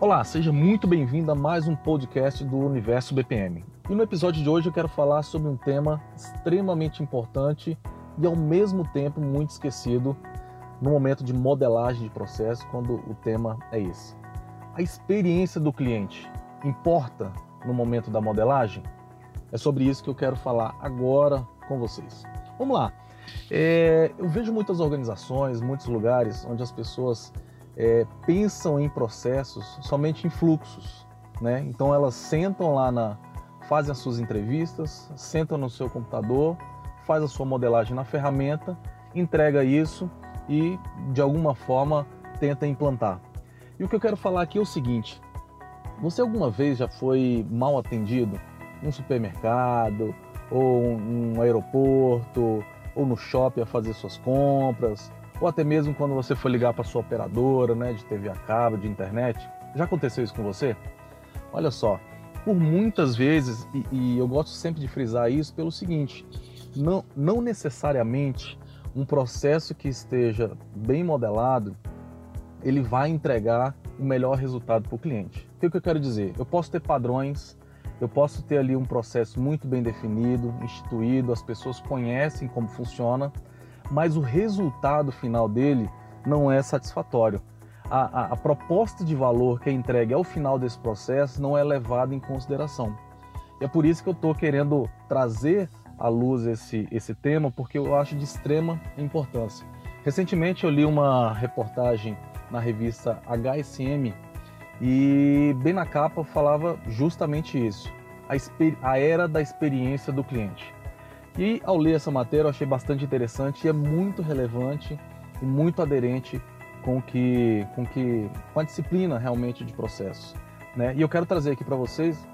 Olá, seja muito bem-vindo a mais um podcast do Universo BPM. E no episódio de hoje eu quero falar sobre um tema extremamente importante e ao mesmo tempo muito esquecido no momento de modelagem de processo, quando o tema é esse. A experiência do cliente importa no momento da modelagem? É sobre isso que eu quero falar agora com vocês. Vamos lá. É, eu vejo muitas organizações, muitos lugares onde as pessoas é, pensam em processos somente em fluxos, né? Então elas sentam lá na, fazem as suas entrevistas, sentam no seu computador, faz a sua modelagem na ferramenta, entrega isso e de alguma forma tenta implantar. E o que eu quero falar aqui é o seguinte: você alguma vez já foi mal atendido num supermercado ou num aeroporto ou no shopping a fazer suas compras, ou até mesmo quando você foi ligar para sua operadora, né, de TV a cabo, de internet. Já aconteceu isso com você? Olha só, por muitas vezes, e, e eu gosto sempre de frisar isso pelo seguinte, não, não necessariamente um processo que esteja bem modelado, ele vai entregar o melhor resultado para o cliente. O que eu quero dizer? Eu posso ter padrões, eu posso ter ali um processo muito bem definido, instituído, as pessoas conhecem como funciona, mas o resultado final dele não é satisfatório. A, a, a, proposta de valor que é entregue ao final desse processo não é levada em consideração. E é por isso que eu estou querendo trazer à luz esse, esse tema, porque eu acho de extrema importância. Recentemente eu li uma reportagem na revista HSM e bem na capa falava justamente isso, a, a era da experiência do cliente. E ao ler essa matéria eu achei bastante interessante e é muito relevante e muito aderente com que, com que com a disciplina realmente de processos. Né? E eu quero trazer aqui para vocês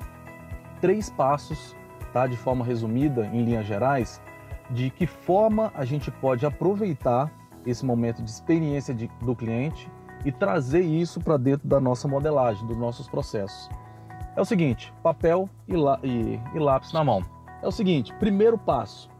três passos, tá? de forma resumida, em linhas gerais, de que forma a gente pode aproveitar esse momento de experiência de, do cliente e trazer isso para dentro da nossa modelagem, dos nossos processos. É o seguinte: papel e, e, e lápis na mão. É o seguinte: primeiro passo,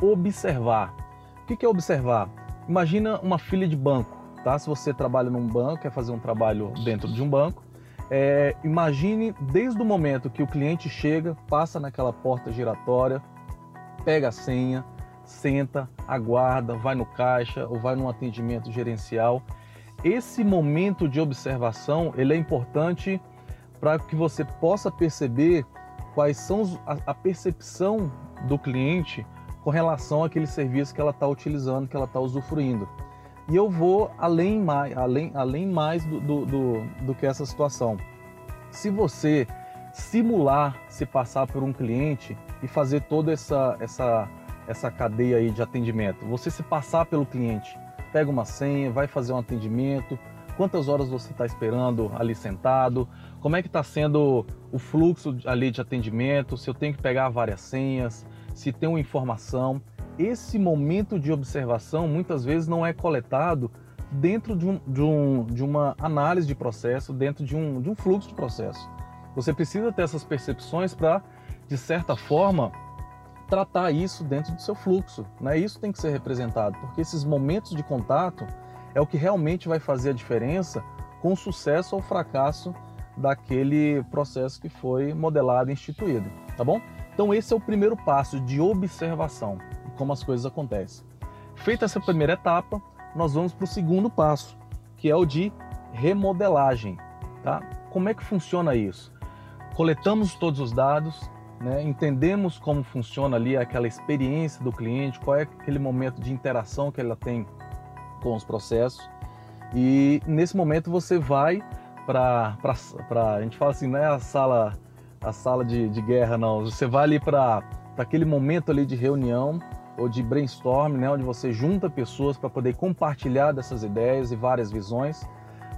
observar. O que é observar? Imagina uma filha de banco, tá? Se você trabalha num banco, quer fazer um trabalho dentro de um banco, é, imagine desde o momento que o cliente chega, passa naquela porta giratória, pega a senha, senta, aguarda, vai no caixa ou vai num atendimento gerencial. Esse momento de observação ele é importante para que você possa perceber quais são a, percepção do cliente com relação àquele serviço que ela está utilizando, que ela está usufruindo. E eu vou além mais, além, além mais do, do, do, do que essa situação. Se você simular se passar por um cliente e fazer toda essa, essa, essa cadeia aí de atendimento, você se passar pelo cliente, pega uma senha, vai fazer um atendimento, quantas horas você está esperando ali sentado, como é que está sendo o fluxo ali de atendimento, se eu tenho que pegar várias senhas, se tem uma informação. Esse momento de observação muitas vezes não é coletado dentro de, um, de, um, de uma análise de processo, dentro de um, de um fluxo de processo. Você precisa ter essas percepções para, de certa forma, tratar isso dentro do seu fluxo. Né? Isso tem que ser representado, porque esses momentos de contato é o que realmente vai fazer a diferença com o sucesso ou fracasso daquele processo que foi modelado e instituído, tá bom? Então esse é o primeiro passo de observação, como as coisas acontecem. Feita essa primeira etapa, nós vamos para o segundo passo, que é o de remodelagem, tá? Como é que funciona isso? Coletamos todos os dados, né? entendemos como funciona ali aquela experiência do cliente, qual é aquele momento de interação que ela tem com os processos. E nesse momento você vai para a gente fala assim, não é a sala a sala de, de guerra não, você vai ali para aquele momento ali de reunião ou de brainstorm, né, onde você junta pessoas para poder compartilhar dessas ideias e várias visões,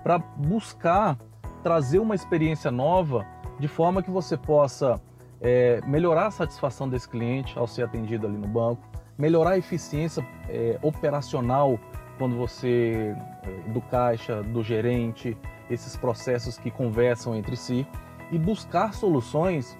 para buscar trazer uma experiência nova de forma que você possa é, melhorar a satisfação desse cliente ao ser atendido ali no banco, melhorar a eficiência é, operacional quando você é, do caixa, do gerente, esses processos que conversam entre si e buscar soluções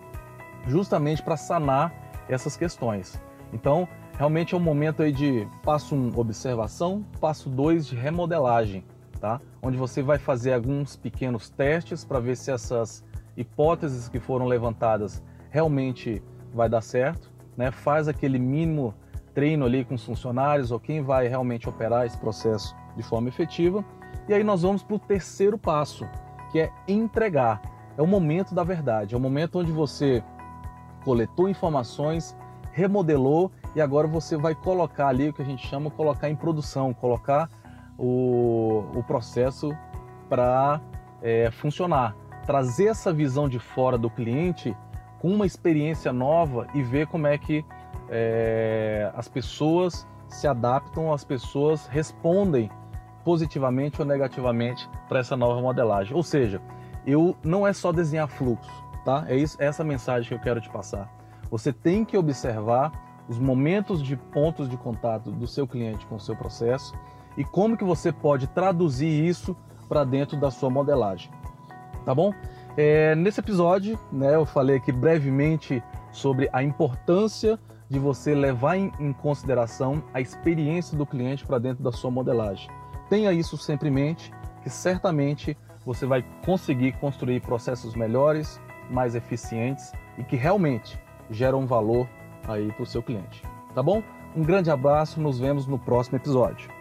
justamente para sanar essas questões. Então, realmente é um momento aí de passo 1, um, observação, passo 2 de remodelagem. tá? Onde você vai fazer alguns pequenos testes para ver se essas hipóteses que foram levantadas realmente vai dar certo, né? Faz aquele mínimo treino ali com os funcionários ou quem vai realmente operar esse processo de forma efetiva. E aí nós vamos para o terceiro passo, que é entregar. É o momento da verdade, é o momento onde você coletou informações, remodelou e agora você vai colocar ali o que a gente chama colocar em produção, colocar o, o processo para é, funcionar, trazer essa visão de fora do cliente com uma experiência nova e ver como é que é, as pessoas se adaptam, as pessoas respondem positivamente ou negativamente para essa nova modelagem. Ou seja, eu não é só desenhar fluxo, tá? É isso, é essa mensagem que eu quero te passar. Você tem que observar os momentos de pontos de contato do seu cliente com o seu processo e como que você pode traduzir isso para dentro da sua modelagem, tá bom? É, nesse episódio, né, eu falei aqui brevemente sobre a importância de você levar em, em consideração a experiência do cliente para dentro da sua modelagem. Tenha isso sempre em mente, que certamente você vai conseguir construir processos melhores, mais eficientes e que realmente geram valor aí para o seu cliente. Tá bom? Um grande abraço, nos vemos no próximo episódio.